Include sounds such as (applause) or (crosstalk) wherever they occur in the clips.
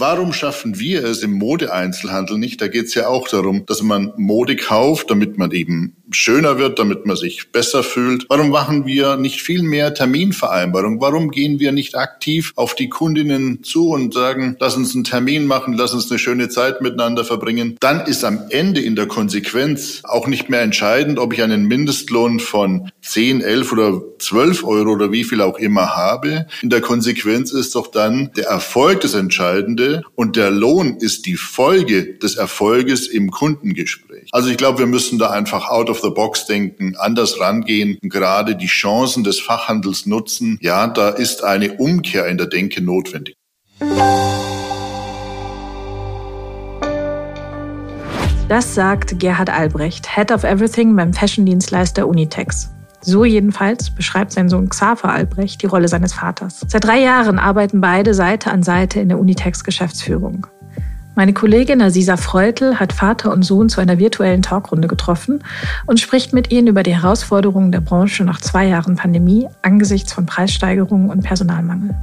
Warum schaffen wir es im Modeeinzelhandel nicht? Da geht es ja auch darum, dass man Mode kauft, damit man eben schöner wird, damit man sich besser fühlt. Warum machen wir nicht viel mehr Terminvereinbarung? Warum gehen wir nicht aktiv auf die Kundinnen zu und sagen, lass uns einen Termin machen, lass uns eine schöne Zeit miteinander verbringen? Dann ist am Ende in der Konsequenz auch nicht mehr entscheidend, ob ich einen Mindestlohn von 10, 11 oder 12 Euro oder wie viel auch immer habe. In der Konsequenz ist doch dann der Erfolg das Entscheidende und der Lohn ist die Folge des Erfolges im Kundengespräch. Also ich glaube, wir müssen da einfach out of the box denken, anders rangehen, gerade die Chancen des Fachhandels nutzen. Ja, da ist eine Umkehr in der Denke notwendig. Das sagt Gerhard Albrecht, Head of Everything beim Fashion-Dienstleister Unitex. So jedenfalls beschreibt sein Sohn Xaver Albrecht die Rolle seines Vaters. Seit drei Jahren arbeiten beide Seite an Seite in der Unitex-Geschäftsführung. Meine Kollegin Aziza Freutl hat Vater und Sohn zu einer virtuellen Talkrunde getroffen und spricht mit ihnen über die Herausforderungen der Branche nach zwei Jahren Pandemie angesichts von Preissteigerungen und Personalmangel.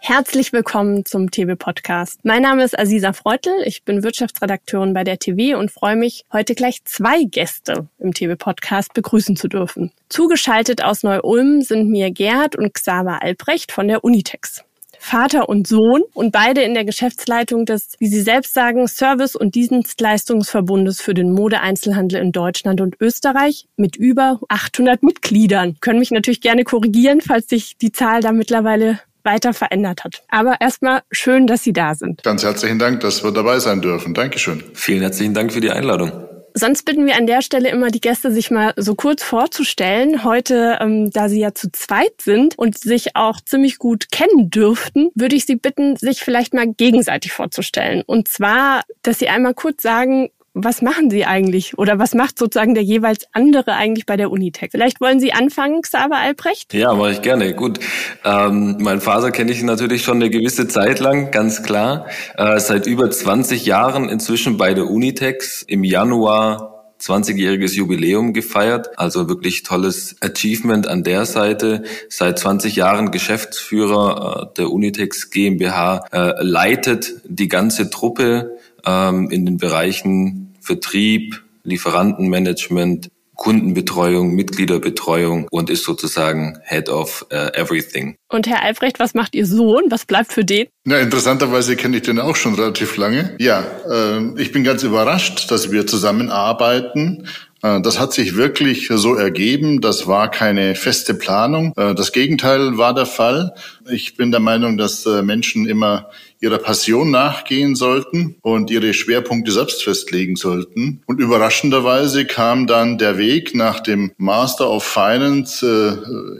Herzlich willkommen zum TV-Podcast. Mein Name ist Aziza Freutl, ich bin Wirtschaftsredakteurin bei der TV und freue mich, heute gleich zwei Gäste im TV-Podcast begrüßen zu dürfen. Zugeschaltet aus Neu-Ulm sind mir Gerhard und Xaver Albrecht von der Unitex. Vater und Sohn und beide in der Geschäftsleitung des, wie Sie selbst sagen, Service- und Dienstleistungsverbundes für den Modeeinzelhandel in Deutschland und Österreich mit über 800 Mitgliedern. Können mich natürlich gerne korrigieren, falls sich die Zahl da mittlerweile weiter verändert hat. Aber erstmal schön, dass Sie da sind. Ganz herzlichen Dank, dass wir dabei sein dürfen. Dankeschön. Vielen herzlichen Dank für die Einladung. Sonst bitten wir an der Stelle immer die Gäste, sich mal so kurz vorzustellen. Heute, ähm, da sie ja zu zweit sind und sich auch ziemlich gut kennen dürften, würde ich Sie bitten, sich vielleicht mal gegenseitig vorzustellen. Und zwar, dass Sie einmal kurz sagen, was machen Sie eigentlich oder was macht sozusagen der jeweils andere eigentlich bei der Unitech? Vielleicht wollen Sie anfangen, Xaver Albrecht? Ja, mache ich gerne. Gut. Ähm, mein Vater kenne ich natürlich schon eine gewisse Zeit lang, ganz klar. Äh, seit über 20 Jahren inzwischen bei der Unitex. Im Januar 20-jähriges Jubiläum gefeiert, also wirklich tolles Achievement an der Seite. Seit 20 Jahren Geschäftsführer äh, der Unitex GmbH, äh, leitet die ganze Truppe ähm, in den Bereichen Vertrieb, Lieferantenmanagement, Kundenbetreuung, Mitgliederbetreuung und ist sozusagen Head of uh, Everything. Und Herr Albrecht, was macht Ihr Sohn? Was bleibt für den? Na, interessanterweise kenne ich den auch schon relativ lange. Ja, äh, ich bin ganz überrascht, dass wir zusammenarbeiten. Äh, das hat sich wirklich so ergeben. Das war keine feste Planung. Äh, das Gegenteil war der Fall. Ich bin der Meinung, dass äh, Menschen immer ihrer Passion nachgehen sollten und ihre Schwerpunkte selbst festlegen sollten. Und überraschenderweise kam dann der Weg nach dem Master of Finance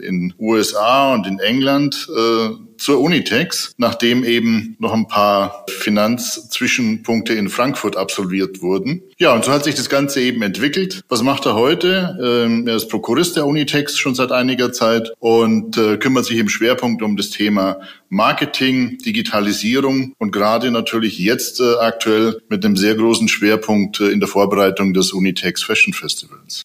in USA und in England zur Unitex, nachdem eben noch ein paar Finanzzwischenpunkte in Frankfurt absolviert wurden. Ja, und so hat sich das Ganze eben entwickelt. Was macht er heute? Ähm, er ist Prokurist der Unitex schon seit einiger Zeit und äh, kümmert sich im Schwerpunkt um das Thema Marketing, Digitalisierung und gerade natürlich jetzt äh, aktuell mit einem sehr großen Schwerpunkt äh, in der Vorbereitung des Unitex Fashion Festivals.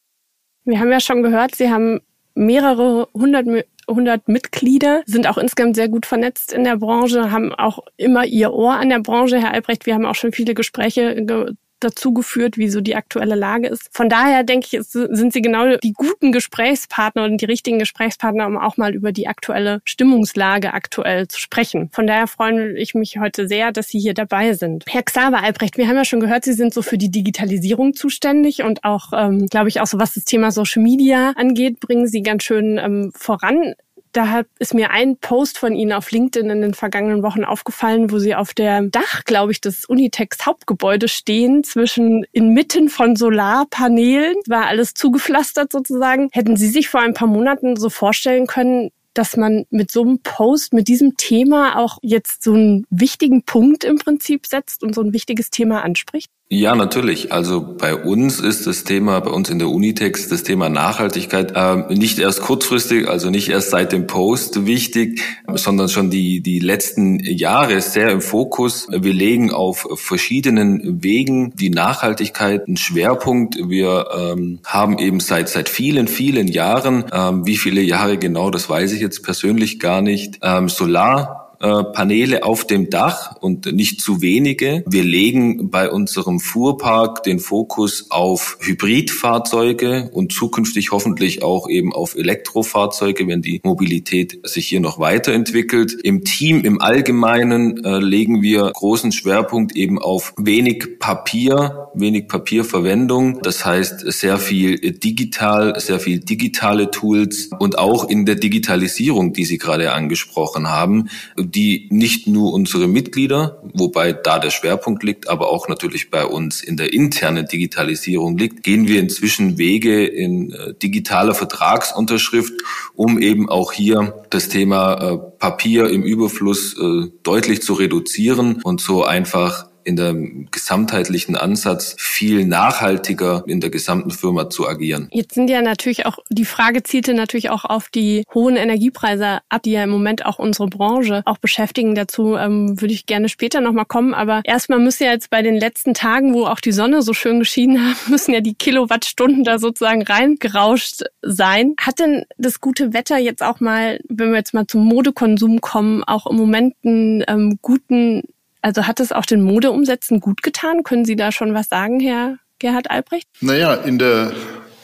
Wir haben ja schon gehört, Sie haben mehrere hundert 100 Mitglieder, sind auch insgesamt sehr gut vernetzt in der Branche, haben auch immer ihr Ohr an der Branche. Herr Albrecht, wir haben auch schon viele Gespräche ge dazu geführt, wie so die aktuelle Lage ist. Von daher denke ich, sind sie genau die guten Gesprächspartner und die richtigen Gesprächspartner, um auch mal über die aktuelle Stimmungslage aktuell zu sprechen. Von daher freue ich mich heute sehr, dass Sie hier dabei sind. Herr Xaver Albrecht, wir haben ja schon gehört, Sie sind so für die Digitalisierung zuständig und auch, ähm, glaube ich, auch so was das Thema Social Media angeht, bringen Sie ganz schön ähm, voran. Da ist mir ein Post von Ihnen auf LinkedIn in den vergangenen Wochen aufgefallen, wo Sie auf der Dach, glaube ich, des Unitex Hauptgebäudes stehen, zwischen inmitten von Solarpanelen. War alles zugepflastert sozusagen. Hätten Sie sich vor ein paar Monaten so vorstellen können, dass man mit so einem Post, mit diesem Thema auch jetzt so einen wichtigen Punkt im Prinzip setzt und so ein wichtiges Thema anspricht? Ja, natürlich. Also bei uns ist das Thema, bei uns in der Unitext, das Thema Nachhaltigkeit äh, nicht erst kurzfristig, also nicht erst seit dem Post wichtig, sondern schon die, die letzten Jahre sehr im Fokus. Wir legen auf verschiedenen Wegen die Nachhaltigkeit einen Schwerpunkt. Wir ähm, haben eben seit, seit vielen, vielen Jahren, ähm, wie viele Jahre genau, das weiß ich jetzt persönlich gar nicht, ähm, Solar Paneele auf dem Dach und nicht zu wenige. Wir legen bei unserem Fuhrpark den Fokus auf Hybridfahrzeuge und zukünftig hoffentlich auch eben auf Elektrofahrzeuge, wenn die Mobilität sich hier noch weiterentwickelt. Im Team im Allgemeinen äh, legen wir großen Schwerpunkt eben auf wenig Papier, wenig Papierverwendung. Das heißt sehr viel digital, sehr viel digitale Tools und auch in der Digitalisierung, die Sie gerade angesprochen haben, die nicht nur unsere Mitglieder, wobei da der Schwerpunkt liegt, aber auch natürlich bei uns in der internen Digitalisierung liegt, gehen wir inzwischen Wege in äh, digitaler Vertragsunterschrift, um eben auch hier das Thema äh, Papier im Überfluss äh, deutlich zu reduzieren und so einfach in der gesamtheitlichen Ansatz viel nachhaltiger in der gesamten Firma zu agieren. Jetzt sind ja natürlich auch, die Frage zielte natürlich auch auf die hohen Energiepreise ab, die ja im Moment auch unsere Branche auch beschäftigen. Dazu ähm, würde ich gerne später nochmal kommen. Aber erstmal müssen ja jetzt bei den letzten Tagen, wo auch die Sonne so schön geschienen hat, (laughs) müssen ja die Kilowattstunden da sozusagen reingerauscht sein. Hat denn das gute Wetter jetzt auch mal, wenn wir jetzt mal zum Modekonsum kommen, auch im Moment einen ähm, guten also hat es auch den Modeumsätzen gut getan? Können Sie da schon was sagen, Herr Gerhard Albrecht? Naja, in der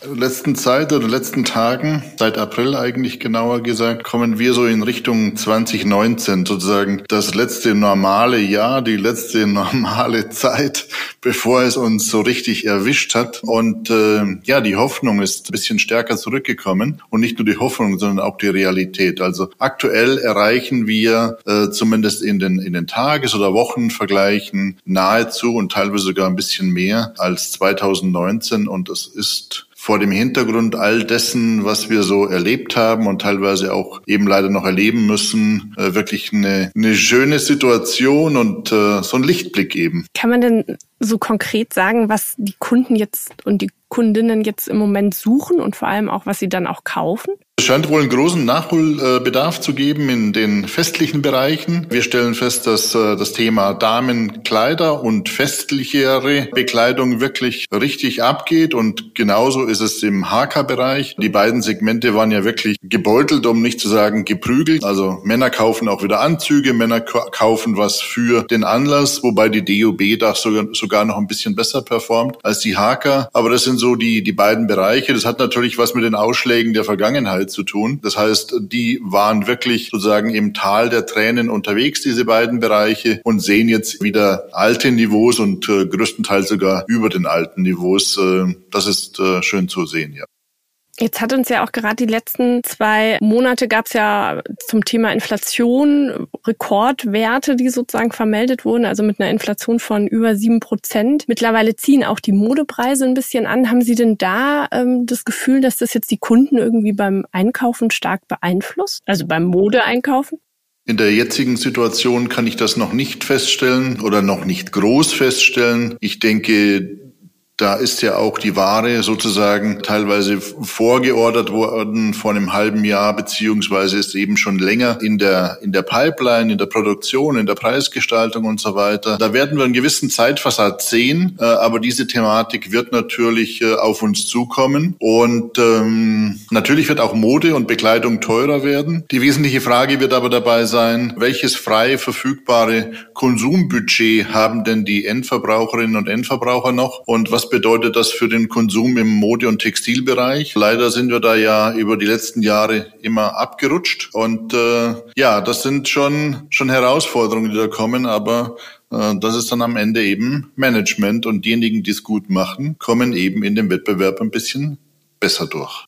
letzten Zeit oder letzten Tagen, seit April eigentlich genauer gesagt, kommen wir so in Richtung 2019 sozusagen das letzte normale Jahr, die letzte (laughs) normale Zeit, bevor es uns so richtig erwischt hat. Und äh, ja, die Hoffnung ist ein bisschen stärker zurückgekommen und nicht nur die Hoffnung, sondern auch die Realität. Also aktuell erreichen wir äh, zumindest in den in den Tages- oder Wochenvergleichen nahezu und teilweise sogar ein bisschen mehr als 2019 und das ist vor dem Hintergrund all dessen, was wir so erlebt haben und teilweise auch eben leider noch erleben müssen, äh, wirklich eine, eine schöne Situation und äh, so ein Lichtblick eben. Kann man denn so konkret sagen, was die Kunden jetzt und die Kundinnen jetzt im Moment suchen und vor allem auch, was sie dann auch kaufen? Es scheint wohl einen großen Nachholbedarf zu geben in den festlichen Bereichen. Wir stellen fest, dass äh, das Thema Damenkleider und festlichere Bekleidung wirklich richtig abgeht und genauso ist es im HK-Bereich. Die beiden Segmente waren ja wirklich gebeutelt, um nicht zu sagen geprügelt. Also Männer kaufen auch wieder Anzüge, Männer kaufen was für den Anlass, wobei die DOB da sogar, sogar noch ein bisschen besser performt als die HK. Aber das sind so die, die beiden Bereiche. Das hat natürlich was mit den Ausschlägen der Vergangenheit zu tun. Das heißt, die waren wirklich sozusagen im Tal der Tränen unterwegs, diese beiden Bereiche, und sehen jetzt wieder alte Niveaus und äh, größtenteils sogar über den alten Niveaus. Äh, das ist äh, schön zu sehen, ja. Jetzt hat uns ja auch gerade die letzten zwei Monate gab es ja zum Thema Inflation Rekordwerte, die sozusagen vermeldet wurden, also mit einer Inflation von über sieben Prozent. Mittlerweile ziehen auch die Modepreise ein bisschen an. Haben Sie denn da ähm, das Gefühl, dass das jetzt die Kunden irgendwie beim Einkaufen stark beeinflusst? Also beim Modeeinkaufen? In der jetzigen Situation kann ich das noch nicht feststellen oder noch nicht groß feststellen. Ich denke, da ist ja auch die Ware sozusagen teilweise vorgeordert worden vor einem halben Jahr, beziehungsweise ist eben schon länger in der, in der Pipeline, in der Produktion, in der Preisgestaltung und so weiter. Da werden wir einen gewissen Zeitversatz sehen, äh, aber diese Thematik wird natürlich äh, auf uns zukommen und ähm, natürlich wird auch Mode und Bekleidung teurer werden. Die wesentliche Frage wird aber dabei sein, welches frei verfügbare Konsumbudget haben denn die Endverbraucherinnen und Endverbraucher noch und was bedeutet das für den Konsum im Mode- und Textilbereich? Leider sind wir da ja über die letzten Jahre immer abgerutscht. Und äh, ja, das sind schon, schon Herausforderungen, die da kommen, aber äh, das ist dann am Ende eben Management und diejenigen, die es gut machen, kommen eben in dem Wettbewerb ein bisschen besser durch.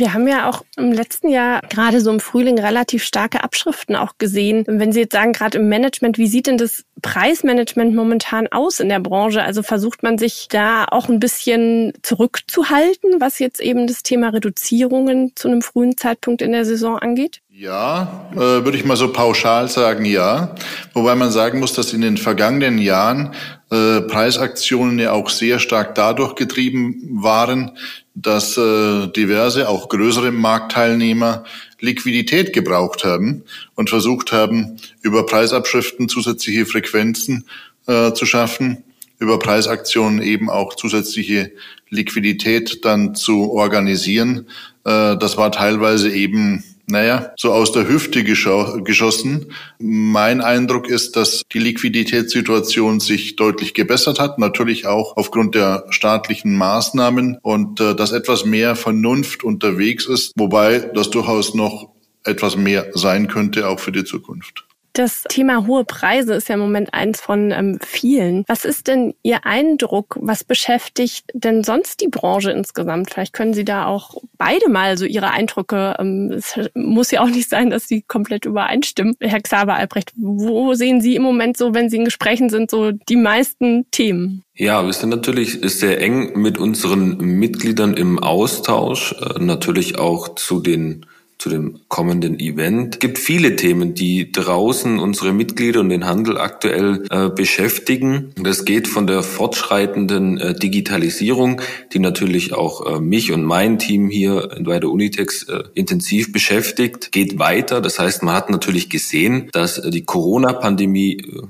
Wir haben ja auch im letzten Jahr gerade so im Frühling relativ starke Abschriften auch gesehen. Wenn Sie jetzt sagen, gerade im Management, wie sieht denn das Preismanagement momentan aus in der Branche? Also versucht man sich da auch ein bisschen zurückzuhalten, was jetzt eben das Thema Reduzierungen zu einem frühen Zeitpunkt in der Saison angeht? Ja, äh, würde ich mal so pauschal sagen, ja. Wobei man sagen muss, dass in den vergangenen Jahren äh, Preisaktionen ja auch sehr stark dadurch getrieben waren, dass äh, diverse, auch größere Marktteilnehmer Liquidität gebraucht haben und versucht haben, über Preisabschriften zusätzliche Frequenzen äh, zu schaffen, über Preisaktionen eben auch zusätzliche Liquidität dann zu organisieren. Äh, das war teilweise eben Naja, so aus der Hüfte geschossen. Mein Eindruck ist, dass die Liquiditätssituation sich deutlich gebessert hat, natürlich auch aufgrund der staatlichen Maßnahmen und äh, dass etwas mehr Vernunft unterwegs ist, wobei das durchaus noch etwas mehr sein könnte, auch für die Zukunft. Das Thema hohe Preise ist ja im Moment eins von ähm, vielen. Was ist denn Ihr Eindruck? Was beschäftigt denn sonst die Branche insgesamt? Vielleicht können Sie da auch beide mal so Ihre Eindrücke. Ähm, es muss ja auch nicht sein, dass sie komplett übereinstimmen. Herr Xaver Albrecht, wo sehen Sie im Moment so, wenn Sie in Gesprächen sind, so die meisten Themen? Ja, wir sind natürlich sehr eng mit unseren Mitgliedern im Austausch, äh, natürlich auch zu den zu dem kommenden Event. Es gibt viele Themen, die draußen unsere Mitglieder und den Handel aktuell äh, beschäftigen. Das geht von der fortschreitenden äh, Digitalisierung, die natürlich auch äh, mich und mein Team hier bei der Unitex äh, intensiv beschäftigt, geht weiter. Das heißt, man hat natürlich gesehen, dass die Corona-Pandemie äh,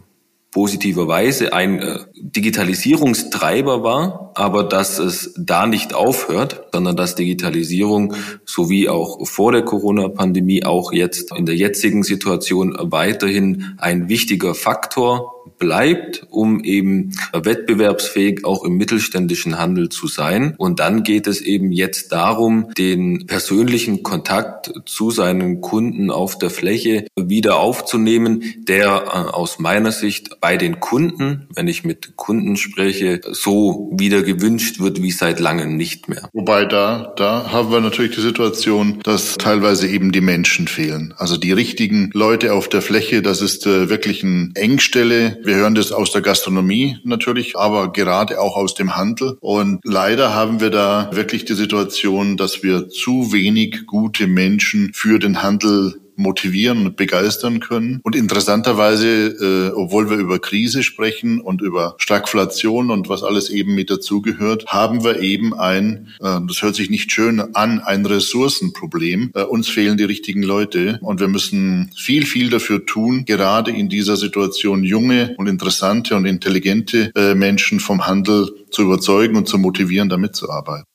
positiverweise ein äh, Digitalisierungstreiber war, aber dass es da nicht aufhört, sondern dass Digitalisierung sowie auch vor der Corona-Pandemie auch jetzt in der jetzigen Situation weiterhin ein wichtiger Faktor bleibt, um eben wettbewerbsfähig auch im mittelständischen Handel zu sein. Und dann geht es eben jetzt darum, den persönlichen Kontakt zu seinen Kunden auf der Fläche wieder aufzunehmen, der äh, aus meiner Sicht bei den Kunden, wenn ich mit Kunden spreche, so wieder gewünscht wird wie seit langem nicht mehr. Wobei da, da haben wir natürlich die Situation, dass teilweise eben die Menschen fehlen. Also die richtigen Leute auf der Fläche, das ist äh, wirklich eine Engstelle wir hören das aus der Gastronomie natürlich, aber gerade auch aus dem Handel. Und leider haben wir da wirklich die Situation, dass wir zu wenig gute Menschen für den Handel motivieren und begeistern können. Und interessanterweise, äh, obwohl wir über Krise sprechen und über Stagflation und was alles eben mit dazugehört, haben wir eben ein, äh, das hört sich nicht schön an, ein Ressourcenproblem. Äh, uns fehlen die richtigen Leute und wir müssen viel, viel dafür tun, gerade in dieser Situation junge und interessante und intelligente äh, Menschen vom Handel zu überzeugen und zu motivieren, damit zu arbeiten.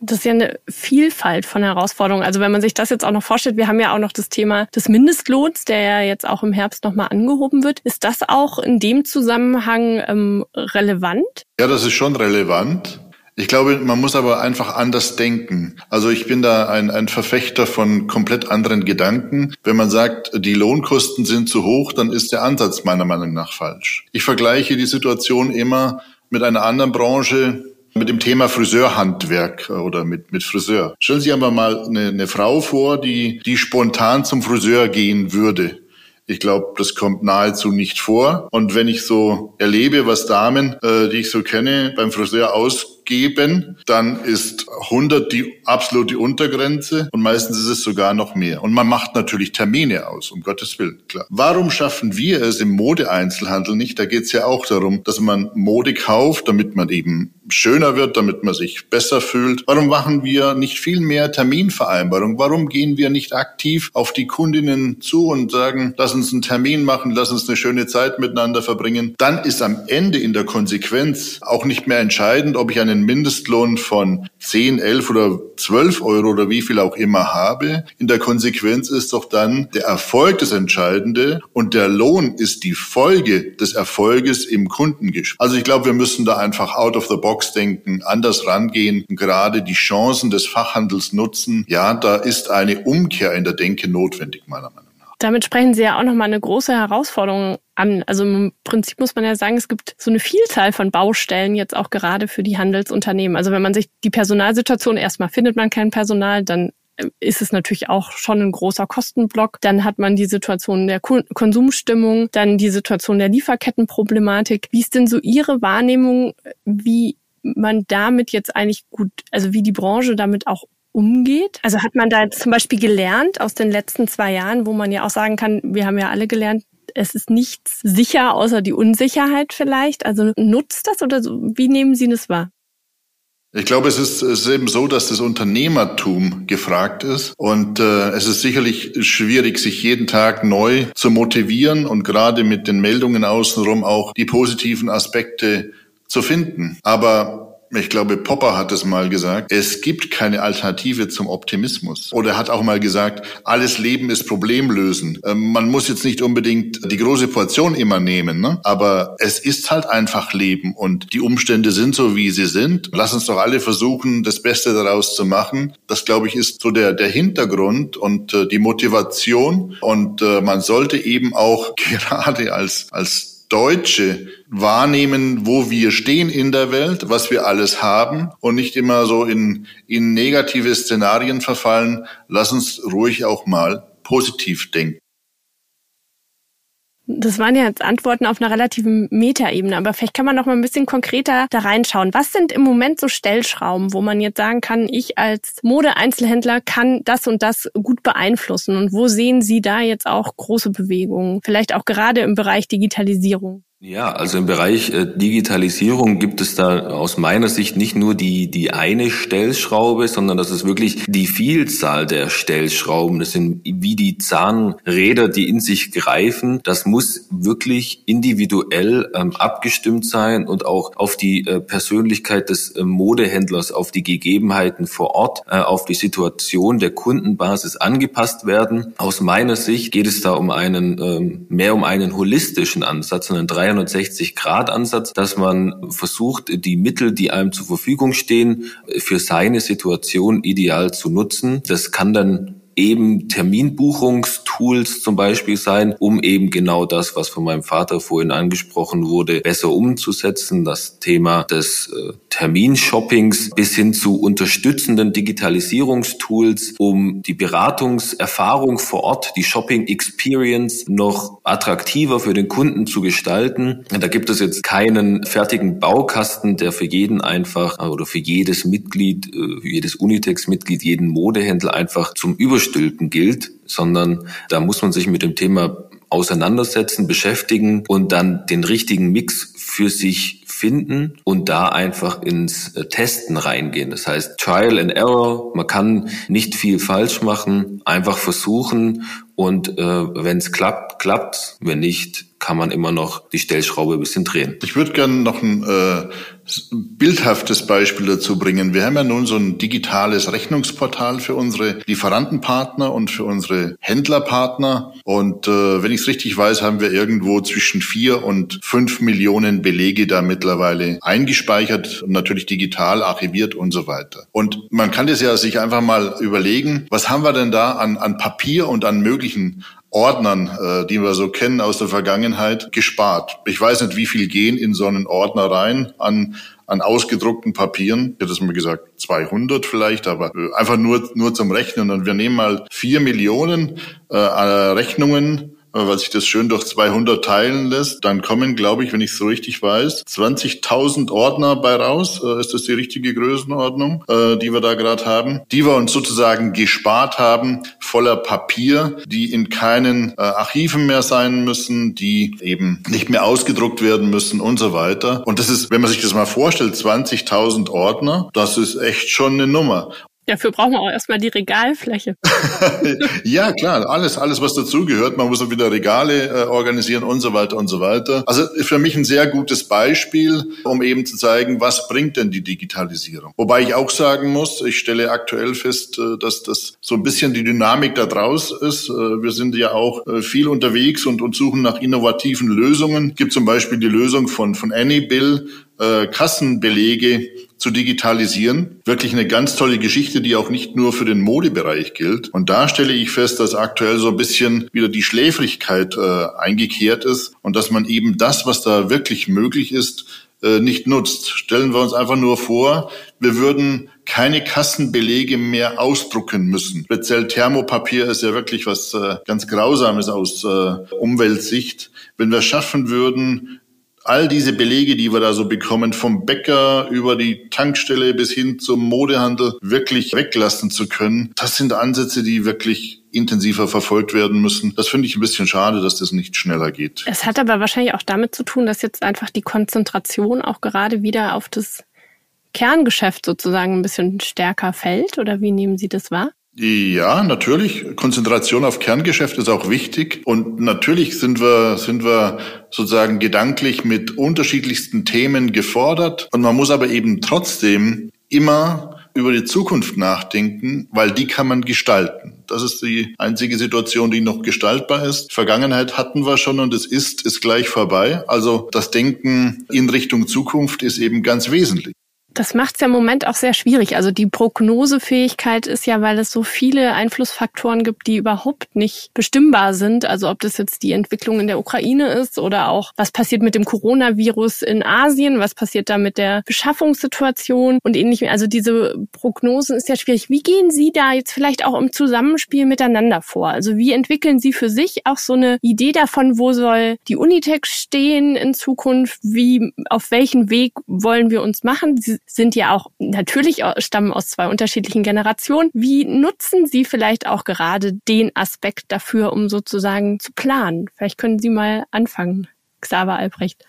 Das ist ja eine Vielfalt von Herausforderungen. Also wenn man sich das jetzt auch noch vorstellt, wir haben ja auch noch das Thema des Mindestlohns, der ja jetzt auch im Herbst nochmal angehoben wird. Ist das auch in dem Zusammenhang ähm, relevant? Ja, das ist schon relevant. Ich glaube, man muss aber einfach anders denken. Also ich bin da ein, ein Verfechter von komplett anderen Gedanken. Wenn man sagt, die Lohnkosten sind zu hoch, dann ist der Ansatz meiner Meinung nach falsch. Ich vergleiche die Situation immer mit einer anderen Branche, mit dem Thema Friseurhandwerk äh, oder mit, mit Friseur. Stellen Sie aber mal eine, eine Frau vor, die, die spontan zum Friseur gehen würde. Ich glaube, das kommt nahezu nicht vor. Und wenn ich so erlebe, was Damen, äh, die ich so kenne, beim Friseur aus geben, dann ist 100 die absolute Untergrenze und meistens ist es sogar noch mehr. Und man macht natürlich Termine aus, um Gottes Willen, klar. Warum schaffen wir es im Modeeinzelhandel nicht? Da geht es ja auch darum, dass man Mode kauft, damit man eben schöner wird, damit man sich besser fühlt. Warum machen wir nicht viel mehr Terminvereinbarung? Warum gehen wir nicht aktiv auf die Kundinnen zu und sagen, lass uns einen Termin machen, lass uns eine schöne Zeit miteinander verbringen? Dann ist am Ende in der Konsequenz auch nicht mehr entscheidend, ob ich eine einen Mindestlohn von 10, 11 oder 12 Euro oder wie viel auch immer habe. In der Konsequenz ist doch dann der Erfolg das Entscheidende und der Lohn ist die Folge des Erfolges im Kundengespräch. Also ich glaube, wir müssen da einfach out of the box denken, anders rangehen, gerade die Chancen des Fachhandels nutzen. Ja, da ist eine Umkehr in der Denke notwendig, meiner Meinung nach. Damit sprechen Sie ja auch nochmal eine große Herausforderung an. Also im Prinzip muss man ja sagen, es gibt so eine Vielzahl von Baustellen jetzt auch gerade für die Handelsunternehmen. Also wenn man sich die Personalsituation erstmal findet man kein Personal, dann äh, ist es natürlich auch schon ein großer Kostenblock. Dann hat man die Situation der Konsumstimmung, dann die Situation der Lieferkettenproblematik. Wie ist denn so Ihre Wahrnehmung, wie man damit jetzt eigentlich gut, also wie die Branche damit auch umgeht? Also hat man da zum Beispiel gelernt aus den letzten zwei Jahren, wo man ja auch sagen kann, wir haben ja alle gelernt, es ist nichts sicher außer die Unsicherheit vielleicht. Also nutzt das oder wie nehmen Sie das wahr? Ich glaube, es ist, es ist eben so, dass das Unternehmertum gefragt ist. Und äh, es ist sicherlich schwierig, sich jeden Tag neu zu motivieren und gerade mit den Meldungen außenrum auch die positiven Aspekte zu finden. Aber ich glaube, Popper hat es mal gesagt, es gibt keine Alternative zum Optimismus. Oder er hat auch mal gesagt, alles Leben ist Problemlösen. Ähm, man muss jetzt nicht unbedingt die große Portion immer nehmen, ne? aber es ist halt einfach Leben und die Umstände sind so, wie sie sind. Lass uns doch alle versuchen, das Beste daraus zu machen. Das, glaube ich, ist so der, der Hintergrund und äh, die Motivation. Und äh, man sollte eben auch (laughs) gerade als, als Deutsche wahrnehmen, wo wir stehen in der Welt, was wir alles haben und nicht immer so in, in negative Szenarien verfallen. Lass uns ruhig auch mal positiv denken. Das waren ja jetzt Antworten auf einer relativen Metaebene, aber vielleicht kann man noch mal ein bisschen konkreter da reinschauen. Was sind im Moment so Stellschrauben, wo man jetzt sagen kann, ich als Mode-Einzelhändler kann das und das gut beeinflussen? Und wo sehen Sie da jetzt auch große Bewegungen? Vielleicht auch gerade im Bereich Digitalisierung? Ja, also im Bereich äh, Digitalisierung gibt es da aus meiner Sicht nicht nur die, die eine Stellschraube, sondern das ist wirklich die Vielzahl der Stellschrauben. Das sind wie die Zahnräder, die in sich greifen. Das muss wirklich individuell ähm, abgestimmt sein und auch auf die äh, Persönlichkeit des äh, Modehändlers, auf die Gegebenheiten vor Ort, äh, auf die Situation der Kundenbasis angepasst werden. Aus meiner Sicht geht es da um einen, ähm, mehr um einen holistischen Ansatz, einen 360-Grad-Ansatz, dass man versucht, die Mittel, die einem zur Verfügung stehen, für seine Situation ideal zu nutzen. Das kann dann eben Terminbuchungstools zum Beispiel sein, um eben genau das, was von meinem Vater vorhin angesprochen wurde, besser umzusetzen. Das Thema des äh, Terminshoppings bis hin zu unterstützenden Digitalisierungstools, um die Beratungserfahrung vor Ort, die Shopping Experience noch attraktiver für den Kunden zu gestalten. Da gibt es jetzt keinen fertigen Baukasten, der für jeden einfach äh, oder für jedes Mitglied, äh, jedes Unitex-Mitglied, jeden Modehändler einfach zum Überstülpen gilt, sondern da muss man sich mit dem Thema auseinandersetzen, beschäftigen und dann den richtigen Mix für sich finden und da einfach ins äh, Testen reingehen. Das heißt Trial and Error. Man kann nicht viel falsch machen, einfach versuchen und äh, wenn es klappt, klappt. Wenn nicht, kann man immer noch die Stellschraube ein bisschen drehen. Ich würde gerne noch ein äh, bildhaftes Beispiel dazu bringen. Wir haben ja nun so ein digitales Rechnungsportal für unsere Lieferantenpartner und für unsere Händlerpartner. Und äh, wenn ich es richtig weiß, haben wir irgendwo zwischen vier und fünf Millionen Belege da mittlerweile eingespeichert und natürlich digital archiviert und so weiter. Und man kann das ja sich einfach mal überlegen, was haben wir denn da an, an Papier und an möglichen Ordnern, äh, die wir so kennen aus der Vergangenheit, gespart. Ich weiß nicht, wie viel gehen in so einen Ordner rein an an ausgedruckten Papieren. Ich hätte es mir gesagt 200 vielleicht, aber äh, einfach nur nur zum Rechnen. Und wir nehmen mal vier Millionen äh, Rechnungen weil sich das schön durch 200 teilen lässt, dann kommen, glaube ich, wenn ich es so richtig weiß, 20.000 Ordner bei raus. Äh, ist das die richtige Größenordnung, äh, die wir da gerade haben? Die wir uns sozusagen gespart haben, voller Papier, die in keinen äh, Archiven mehr sein müssen, die eben nicht mehr ausgedruckt werden müssen und so weiter. Und das ist, wenn man sich das mal vorstellt, 20.000 Ordner, das ist echt schon eine Nummer. Dafür brauchen wir auch erstmal die Regalfläche. (laughs) ja, klar, alles, alles, was dazugehört. Man muss auch wieder Regale äh, organisieren und so weiter und so weiter. Also für mich ein sehr gutes Beispiel, um eben zu zeigen, was bringt denn die Digitalisierung. Wobei ich auch sagen muss, ich stelle aktuell fest, äh, dass das so ein bisschen die Dynamik da draus ist. Äh, wir sind ja auch äh, viel unterwegs und, und suchen nach innovativen Lösungen. Es gibt zum Beispiel die Lösung von, von Anybill, äh, Kassenbelege zu digitalisieren. Wirklich eine ganz tolle Geschichte, die auch nicht nur für den Modebereich gilt. Und da stelle ich fest, dass aktuell so ein bisschen wieder die Schläfrigkeit äh, eingekehrt ist und dass man eben das, was da wirklich möglich ist, äh, nicht nutzt. Stellen wir uns einfach nur vor, wir würden keine Kassenbelege mehr ausdrucken müssen. Speziell Thermopapier ist ja wirklich was äh, ganz Grausames aus äh, Umweltsicht. Wenn wir schaffen würden, all diese Belege, die wir da so bekommen, vom Bäcker über die Tankstelle bis hin zum Modehandel wirklich weglassen zu können, das sind Ansätze, die wirklich intensiver verfolgt werden müssen. Das finde ich ein bisschen schade, dass das nicht schneller geht. Es hat aber wahrscheinlich auch damit zu tun, dass jetzt einfach die Konzentration auch gerade wieder auf das Kerngeschäft sozusagen ein bisschen stärker fällt. Oder wie nehmen Sie das wahr? Ja, natürlich. Konzentration auf Kerngeschäft ist auch wichtig. Und natürlich sind wir, sind wir sozusagen gedanklich mit unterschiedlichsten Themen gefordert. Und man muss aber eben trotzdem immer über die Zukunft nachdenken, weil die kann man gestalten. Das ist die einzige Situation, die noch gestaltbar ist. Vergangenheit hatten wir schon und es ist, ist gleich vorbei. Also das Denken in Richtung Zukunft ist eben ganz wesentlich. Das macht es ja im Moment auch sehr schwierig. Also die Prognosefähigkeit ist ja, weil es so viele Einflussfaktoren gibt, die überhaupt nicht bestimmbar sind. Also ob das jetzt die Entwicklung in der Ukraine ist oder auch was passiert mit dem Coronavirus in Asien, was passiert da mit der Beschaffungssituation und ähnlichem. Also diese Prognosen ist ja schwierig. Wie gehen Sie da jetzt vielleicht auch im Zusammenspiel miteinander vor? Also wie entwickeln Sie für sich auch so eine Idee davon, wo soll die Unitech stehen in Zukunft? Wie, auf welchen Weg wollen wir uns machen? Sie sind ja auch natürlich stammen aus zwei unterschiedlichen Generationen. Wie nutzen Sie vielleicht auch gerade den Aspekt dafür, um sozusagen zu planen? Vielleicht können Sie mal anfangen. Xaver Albrecht.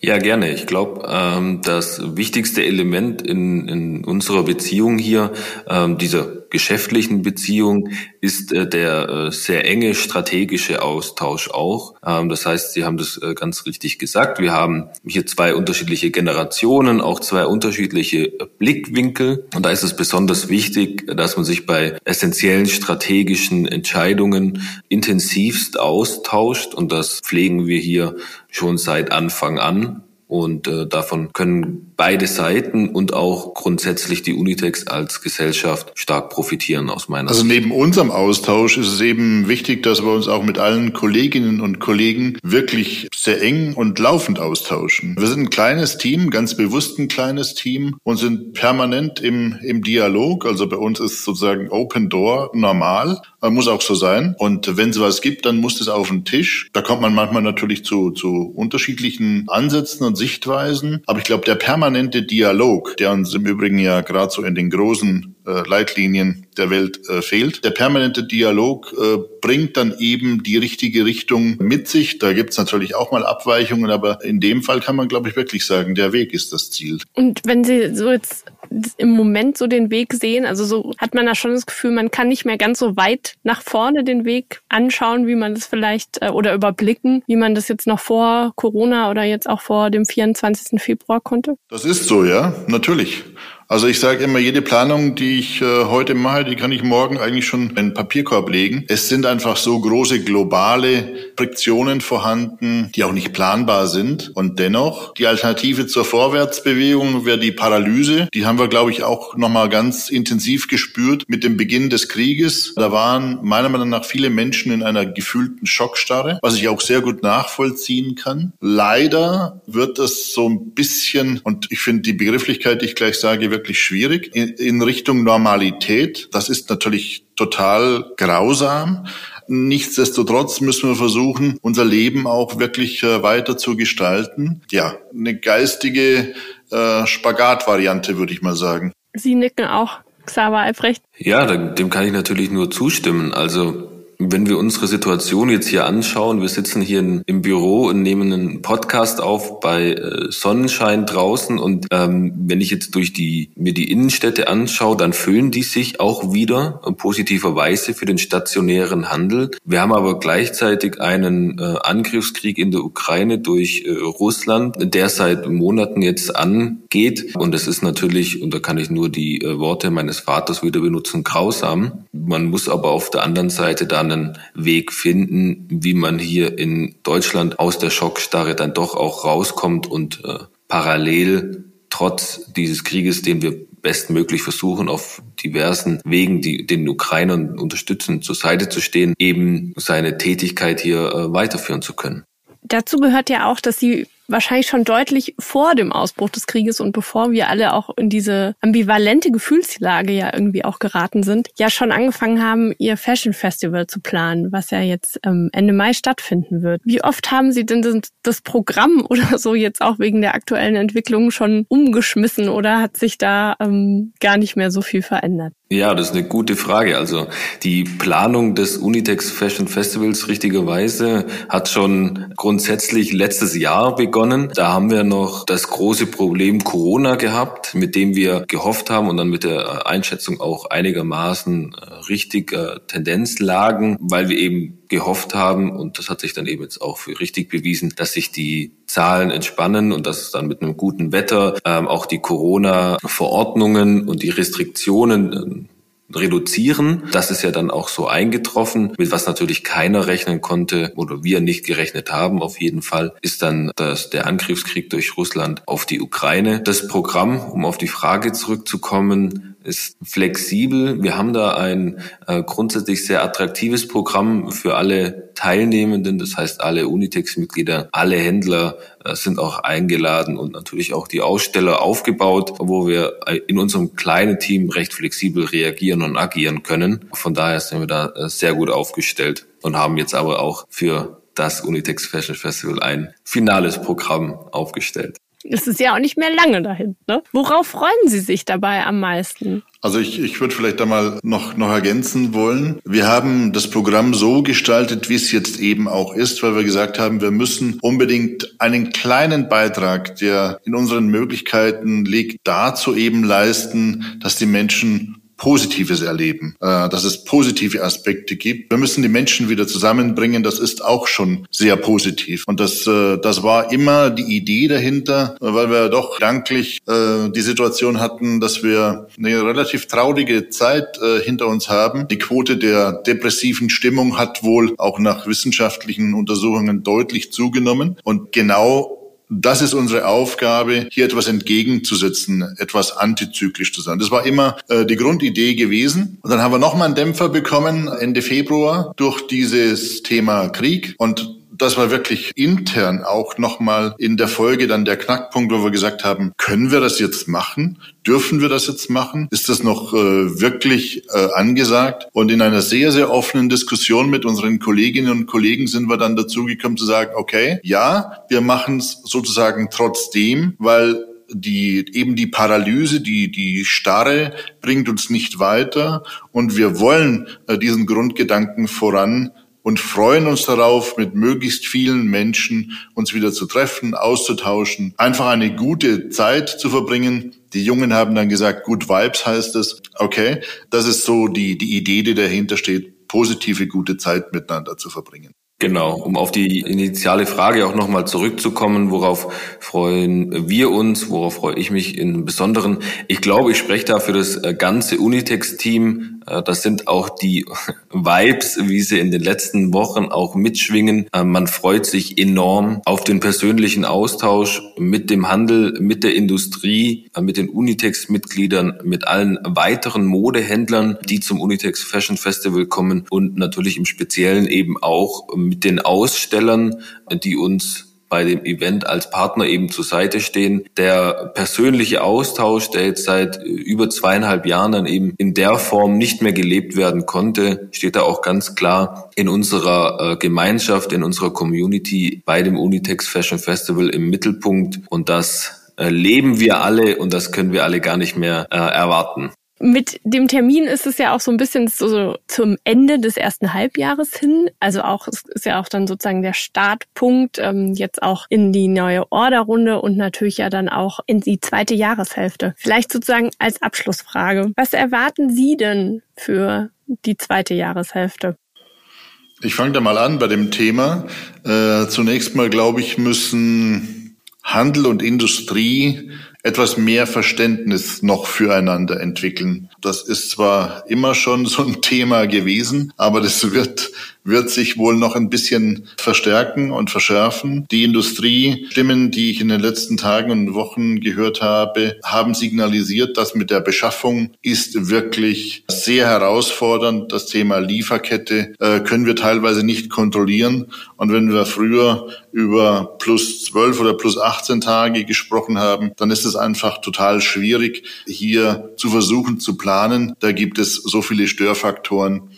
Ja, gerne. Ich glaube, ähm, das wichtigste Element in, in unserer Beziehung hier, ähm, dieser geschäftlichen Beziehung ist äh, der äh, sehr enge strategische Austausch auch. Ähm, das heißt, Sie haben das äh, ganz richtig gesagt. Wir haben hier zwei unterschiedliche Generationen, auch zwei unterschiedliche Blickwinkel. Und da ist es besonders wichtig, dass man sich bei essentiellen strategischen Entscheidungen intensivst austauscht. Und das pflegen wir hier schon seit Anfang an. Und äh, davon können beide Seiten und auch grundsätzlich die Unitex als Gesellschaft stark profitieren aus meiner also Sicht. Also neben unserem Austausch ist es eben wichtig, dass wir uns auch mit allen Kolleginnen und Kollegen wirklich sehr eng und laufend austauschen. Wir sind ein kleines Team, ganz bewusst ein kleines Team und sind permanent im, im Dialog. Also bei uns ist sozusagen Open Door normal. Muss auch so sein. Und wenn es was gibt, dann muss es auf den Tisch. Da kommt man manchmal natürlich zu, zu unterschiedlichen Ansätzen und Sichtweisen. Aber ich glaube, der permanente Dialog, der uns im Übrigen ja gerade so in den großen äh, Leitlinien der Welt äh, fehlt. Der permanente Dialog äh, bringt dann eben die richtige Richtung mit sich. Da gibt's natürlich auch mal Abweichungen, aber in dem Fall kann man, glaube ich, wirklich sagen, der Weg ist das Ziel. Und wenn Sie so jetzt im Moment so den Weg sehen, also so hat man da schon das Gefühl, man kann nicht mehr ganz so weit nach vorne den Weg anschauen, wie man das vielleicht äh, oder überblicken, wie man das jetzt noch vor Corona oder jetzt auch vor dem 24. Februar konnte? Das ist so, ja, natürlich. Also ich sage immer, jede Planung, die ich äh, heute mache, die kann ich morgen eigentlich schon in den Papierkorb legen. Es sind einfach so große globale Friktionen vorhanden, die auch nicht planbar sind. Und dennoch, die Alternative zur Vorwärtsbewegung wäre die Paralyse. Die haben wir, glaube ich, auch nochmal ganz intensiv gespürt mit dem Beginn des Krieges. Da waren meiner Meinung nach viele Menschen in einer gefühlten Schockstarre, was ich auch sehr gut nachvollziehen kann. Leider wird das so ein bisschen, und ich finde die Begrifflichkeit, die ich gleich sage, wirklich schwierig in, in Richtung Normalität. Das ist natürlich total grausam. Nichtsdestotrotz müssen wir versuchen, unser Leben auch wirklich äh, weiter zu gestalten. Ja, eine geistige äh, Spagatvariante, würde ich mal sagen. Sie nicken auch, Xaver Albrecht. Ja, dem kann ich natürlich nur zustimmen. Also wenn wir unsere Situation jetzt hier anschauen, wir sitzen hier im Büro und nehmen einen Podcast auf bei äh, Sonnenschein draußen und ähm, wenn ich jetzt durch die mir die Innenstädte anschaue, dann füllen die sich auch wieder äh, positiverweise für den stationären Handel. Wir haben aber gleichzeitig einen äh, Angriffskrieg in der Ukraine durch äh, Russland, der seit Monaten jetzt angeht und es ist natürlich und da kann ich nur die äh, Worte meines Vaters wieder benutzen, grausam. Man muss aber auf der anderen Seite dann einen Weg finden, wie man hier in Deutschland aus der Schockstarre dann doch auch rauskommt und äh, parallel trotz dieses Krieges, den wir bestmöglich versuchen, auf diversen Wegen, die den Ukrainern unterstützen, zur Seite zu stehen, eben seine Tätigkeit hier äh, weiterführen zu können. Dazu gehört ja auch, dass Sie wahrscheinlich schon deutlich vor dem Ausbruch des Krieges und bevor wir alle auch in diese ambivalente Gefühlslage ja irgendwie auch geraten sind, ja schon angefangen haben, ihr Fashion Festival zu planen, was ja jetzt ähm, Ende Mai stattfinden wird. Wie oft haben Sie denn das Programm (laughs) oder so jetzt auch wegen der aktuellen Entwicklung schon umgeschmissen oder hat sich da ähm, gar nicht mehr so viel verändert? Ja, das ist eine gute Frage. Also die Planung des Unitex Fashion Festivals richtigerweise hat schon grundsätzlich letztes Jahr begonnen. Da haben wir noch das große Problem Corona gehabt, mit dem wir gehofft haben und dann mit der Einschätzung auch einigermaßen äh, richtiger Tendenz lagen, weil wir eben gehofft haben und das hat sich dann eben jetzt auch für richtig bewiesen, dass sich die Zahlen entspannen und dass es dann mit einem guten Wetter ähm, auch die Corona-Verordnungen und die Restriktionen ähm, reduzieren. Das ist ja dann auch so eingetroffen, mit was natürlich keiner rechnen konnte oder wir nicht gerechnet haben auf jeden Fall, ist dann das, der Angriffskrieg durch Russland auf die Ukraine. Das Programm, um auf die Frage zurückzukommen, ist flexibel. Wir haben da ein äh, grundsätzlich sehr attraktives Programm für alle Teilnehmenden. Das heißt, alle Unitex-Mitglieder, alle Händler äh, sind auch eingeladen und natürlich auch die Aussteller aufgebaut, wo wir äh, in unserem kleinen Team recht flexibel reagieren und agieren können. Von daher sind wir da äh, sehr gut aufgestellt und haben jetzt aber auch für das Unitex Fashion Festival ein finales Programm aufgestellt. Es ist ja auch nicht mehr lange dahin. Ne? Worauf freuen Sie sich dabei am meisten? Also ich, ich würde vielleicht da mal noch, noch ergänzen wollen. Wir haben das Programm so gestaltet, wie es jetzt eben auch ist, weil wir gesagt haben, wir müssen unbedingt einen kleinen Beitrag, der in unseren Möglichkeiten liegt, dazu eben leisten, dass die Menschen Positives erleben, äh, dass es positive Aspekte gibt. Wir müssen die Menschen wieder zusammenbringen. Das ist auch schon sehr positiv. Und das, äh, das war immer die Idee dahinter, weil wir doch danklich äh, die Situation hatten, dass wir eine relativ traurige Zeit hinter uns haben. Die Quote der depressiven Stimmung hat wohl auch nach wissenschaftlichen Untersuchungen deutlich zugenommen. Und genau das ist unsere Aufgabe, hier etwas entgegenzusetzen, etwas antizyklisch zu sein. Das war immer äh, die Grundidee gewesen. Und dann haben wir nochmal einen Dämpfer bekommen Ende Februar durch dieses Thema Krieg. Und das war wirklich intern auch nochmal in der Folge dann der Knackpunkt, wo wir gesagt haben, können wir das jetzt machen? Dürfen wir das jetzt machen? Ist das noch äh, wirklich äh, angesagt? Und in einer sehr, sehr offenen Diskussion mit unseren Kolleginnen und Kollegen sind wir dann dazu gekommen zu sagen, okay, ja, wir machen es sozusagen trotzdem, weil die eben die Paralyse, die die Starre bringt uns nicht weiter und wir wollen äh, diesen Grundgedanken voran und freuen uns darauf, mit möglichst vielen Menschen uns wieder zu treffen, auszutauschen, einfach eine gute Zeit zu verbringen. Die Jungen haben dann gesagt, Good Vibes heißt es. Okay, das ist so die, die Idee, die dahinter steht, positive, gute Zeit miteinander zu verbringen. Genau, um auf die initiale Frage auch nochmal zurückzukommen, worauf freuen wir uns, worauf freue ich mich im Besonderen. Ich glaube, ich spreche da für das äh, ganze Unitex-Team. Äh, das sind auch die (laughs) Vibes, wie sie in den letzten Wochen auch mitschwingen. Äh, man freut sich enorm auf den persönlichen Austausch mit dem Handel, mit der Industrie, mit den Unitex-Mitgliedern, mit allen weiteren Modehändlern, die zum Unitex Fashion Festival kommen und natürlich im Speziellen eben auch mit den Ausstellern, die uns bei dem Event als Partner eben zur Seite stehen. Der persönliche Austausch, der jetzt seit über zweieinhalb Jahren dann eben in der Form nicht mehr gelebt werden konnte, steht da auch ganz klar in unserer äh, Gemeinschaft, in unserer Community bei dem Unitex Fashion Festival im Mittelpunkt. Und das äh, leben wir alle und das können wir alle gar nicht mehr äh, erwarten. Mit dem Termin ist es ja auch so ein bisschen so zum Ende des ersten Halbjahres hin. Also auch, es ist ja auch dann sozusagen der Startpunkt ähm, jetzt auch in die neue Orderrunde und natürlich ja dann auch in die zweite Jahreshälfte. Vielleicht sozusagen als Abschlussfrage. Was erwarten Sie denn für die zweite Jahreshälfte? Ich fange da mal an bei dem Thema. Äh, zunächst mal, glaube ich, müssen Handel und Industrie etwas mehr Verständnis noch füreinander entwickeln. Das ist zwar immer schon so ein Thema gewesen, aber das wird wird sich wohl noch ein bisschen verstärken und verschärfen. Die Industriestimmen, die ich in den letzten Tagen und Wochen gehört habe, haben signalisiert, dass mit der Beschaffung ist wirklich sehr herausfordernd. Das Thema Lieferkette äh, können wir teilweise nicht kontrollieren. Und wenn wir früher über plus zwölf oder plus 18 Tage gesprochen haben, dann ist es einfach total schwierig, hier zu versuchen zu planen. Da gibt es so viele Störfaktoren,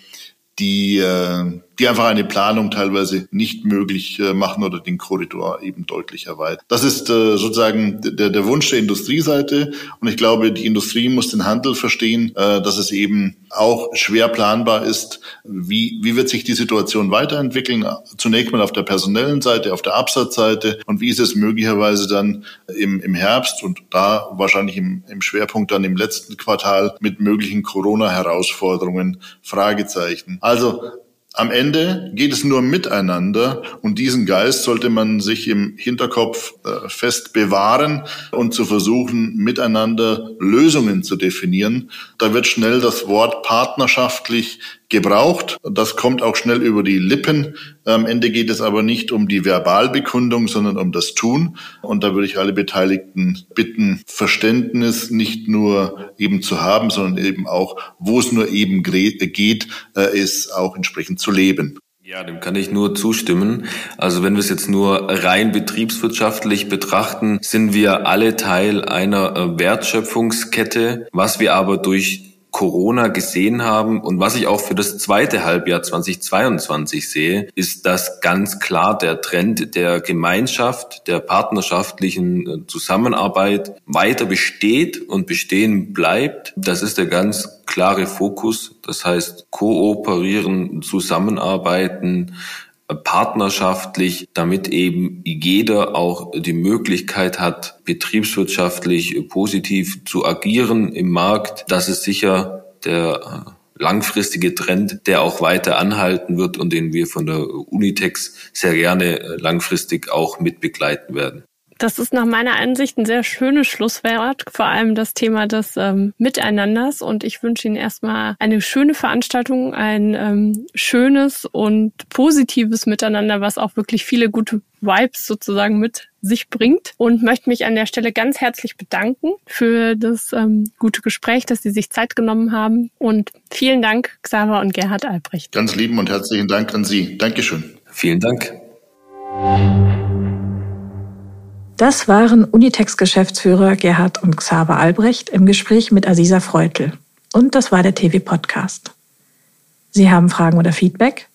die äh, die einfach eine Planung teilweise nicht möglich äh, machen oder den Korridor eben deutlich erweitern. Das ist äh, sozusagen der, der Wunsch der Industrieseite und ich glaube, die Industrie muss den Handel verstehen, äh, dass es eben auch schwer planbar ist, wie, wie wird sich die Situation weiterentwickeln, zunächst mal auf der personellen Seite, auf der Absatzseite und wie ist es möglicherweise dann im, im Herbst und da wahrscheinlich im, im Schwerpunkt dann im letzten Quartal mit möglichen Corona-Herausforderungen, Fragezeichen. Also am Ende geht es nur miteinander und diesen Geist sollte man sich im Hinterkopf äh, fest bewahren und zu versuchen, miteinander Lösungen zu definieren. Da wird schnell das Wort partnerschaftlich gebraucht. Das kommt auch schnell über die Lippen. Am Ende geht es aber nicht um die Verbalbekundung, sondern um das Tun. Und da würde ich alle Beteiligten bitten, Verständnis nicht nur eben zu haben, sondern eben auch, wo es nur eben geht, äh, es auch entsprechend zu leben. Ja, dem kann ich nur zustimmen. Also wenn wir es jetzt nur rein betriebswirtschaftlich betrachten, sind wir alle Teil einer äh, Wertschöpfungskette. Was wir aber durch Corona gesehen haben und was ich auch für das zweite Halbjahr 2022 sehe, ist, dass ganz klar der Trend der Gemeinschaft, der partnerschaftlichen äh, Zusammenarbeit weiter besteht und bestehen bleibt. Das ist der ganz klare Fokus. Das heißt, kooperieren, zusammenarbeiten, partnerschaftlich, damit eben jeder auch die Möglichkeit hat, betriebswirtschaftlich positiv zu agieren im Markt. Das ist sicher der langfristige Trend, der auch weiter anhalten wird und den wir von der Unitex sehr gerne langfristig auch mitbegleiten werden. Das ist nach meiner Ansicht ein sehr schönes Schlusswort, vor allem das Thema des ähm, Miteinanders. Und ich wünsche Ihnen erstmal eine schöne Veranstaltung, ein ähm, schönes und positives Miteinander, was auch wirklich viele gute Vibes sozusagen mit sich bringt und möchte mich an der Stelle ganz herzlich bedanken für das ähm, gute Gespräch, dass Sie sich Zeit genommen haben und vielen Dank, Xaver und Gerhard Albrecht. Ganz lieben und herzlichen Dank an Sie. Dankeschön. Vielen Dank. Das waren Unitex-Geschäftsführer Gerhard und Xaver Albrecht im Gespräch mit Aziza Freutel. Und das war der TV-Podcast. Sie haben Fragen oder Feedback?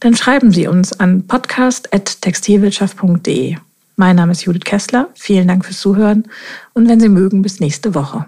Dann schreiben Sie uns an podcast.textilwirtschaft.de. Mein Name ist Judith Kessler. Vielen Dank fürs Zuhören und wenn Sie mögen, bis nächste Woche.